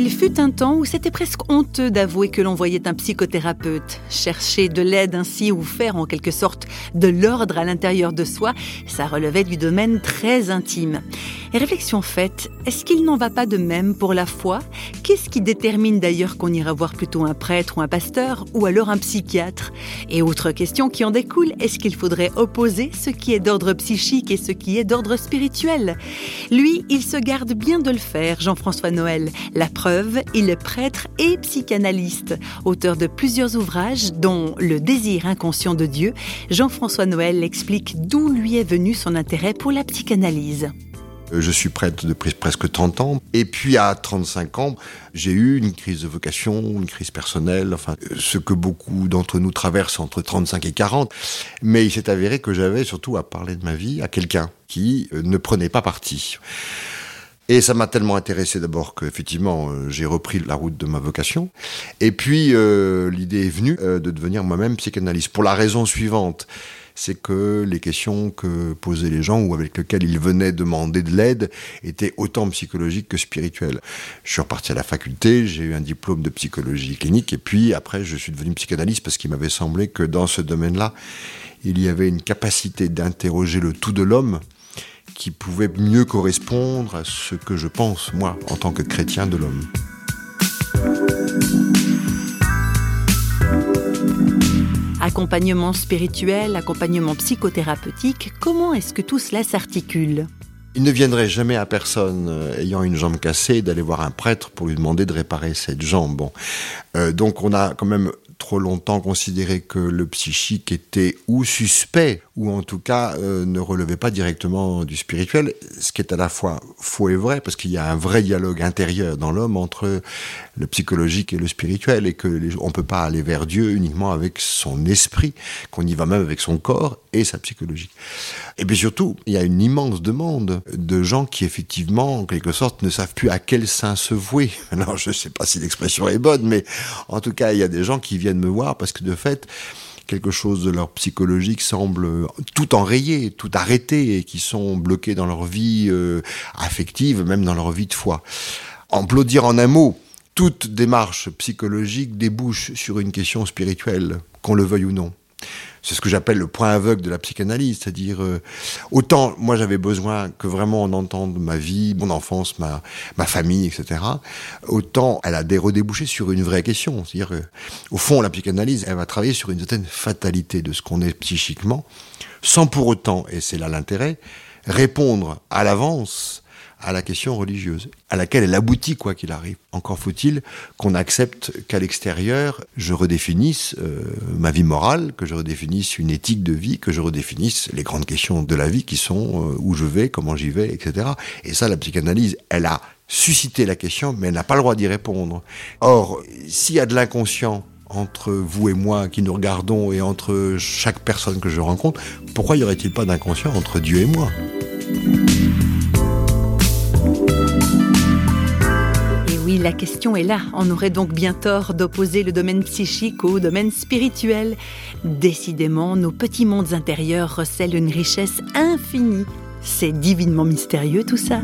Il fut un temps où c'était presque honteux d'avouer que l'on voyait un psychothérapeute. Chercher de l'aide ainsi ou faire en quelque sorte de l'ordre à l'intérieur de soi, ça relevait du domaine très intime. Réflexion faite, est-ce qu'il n'en va pas de même pour la foi? Qu'est-ce qui détermine d'ailleurs qu'on ira voir plutôt un prêtre ou un pasteur ou alors un psychiatre? Et autre question qui en découle, est-ce qu'il faudrait opposer ce qui est d'ordre psychique et ce qui est d'ordre spirituel? Lui, il se garde bien de le faire, Jean-François Noël. La preuve, il est prêtre et psychanalyste, auteur de plusieurs ouvrages, dont Le désir inconscient de Dieu. Jean-François Noël explique d'où lui est venu son intérêt pour la psychanalyse. Euh, je suis prêtre depuis presque 30 ans. Et puis à 35 ans, j'ai eu une crise de vocation, une crise personnelle, enfin, ce que beaucoup d'entre nous traversent entre 35 et 40. Mais il s'est avéré que j'avais surtout à parler de ma vie à quelqu'un qui euh, ne prenait pas parti. Et ça m'a tellement intéressé d'abord qu'effectivement euh, j'ai repris la route de ma vocation. Et puis l'idée est venue de devenir moi-même psychanalyste pour la raison suivante c'est que les questions que posaient les gens ou avec lesquelles ils venaient demander de l'aide étaient autant psychologiques que spirituelles. Je suis reparti à la faculté, j'ai eu un diplôme de psychologie clinique et puis après je suis devenu psychanalyste parce qu'il m'avait semblé que dans ce domaine-là, il y avait une capacité d'interroger le tout de l'homme qui pouvait mieux correspondre à ce que je pense, moi, en tant que chrétien de l'homme. Accompagnement spirituel, accompagnement psychothérapeutique, comment est-ce que tout cela s'articule il ne viendrait jamais à personne euh, ayant une jambe cassée d'aller voir un prêtre pour lui demander de réparer cette jambe. Euh, donc on a quand même trop longtemps considéré que le psychique était ou suspect, ou en tout cas euh, ne relevait pas directement du spirituel, ce qui est à la fois faux et vrai, parce qu'il y a un vrai dialogue intérieur dans l'homme entre le psychologique et le spirituel, et que les, on peut pas aller vers Dieu uniquement avec son esprit, qu'on y va même avec son corps et sa psychologie. Et puis surtout, il y a une immense demande de gens qui effectivement, en quelque sorte, ne savent plus à quel saint se vouer. Alors je ne sais pas si l'expression est bonne, mais en tout cas, il y a des gens qui viennent me voir parce que de fait, quelque chose de leur psychologique semble tout enrayé, tout arrêté, et qui sont bloqués dans leur vie euh, affective, même dans leur vie de foi. Emplodir en un mot, toute démarche psychologique débouche sur une question spirituelle, qu'on le veuille ou non. C'est ce que j'appelle le point aveugle de la psychanalyse, c'est-à-dire euh, autant moi j'avais besoin que vraiment on entende ma vie, mon enfance, ma, ma famille, etc. Autant elle a des redébouchés sur une vraie question, c'est-à-dire au fond la psychanalyse elle va travailler sur une certaine fatalité de ce qu'on est psychiquement, sans pour autant, et c'est là l'intérêt, répondre à l'avance à la question religieuse, à laquelle elle aboutit quoi qu'il arrive. Encore faut-il qu'on accepte qu'à l'extérieur, je redéfinisse euh, ma vie morale, que je redéfinisse une éthique de vie, que je redéfinisse les grandes questions de la vie qui sont euh, où je vais, comment j'y vais, etc. Et ça, la psychanalyse, elle a suscité la question, mais elle n'a pas le droit d'y répondre. Or, s'il y a de l'inconscient entre vous et moi qui nous regardons et entre chaque personne que je rencontre, pourquoi y aurait-il pas d'inconscient entre Dieu et moi? La question est là. On aurait donc bien tort d'opposer le domaine psychique au domaine spirituel. Décidément, nos petits mondes intérieurs recèlent une richesse infinie. C'est divinement mystérieux tout ça.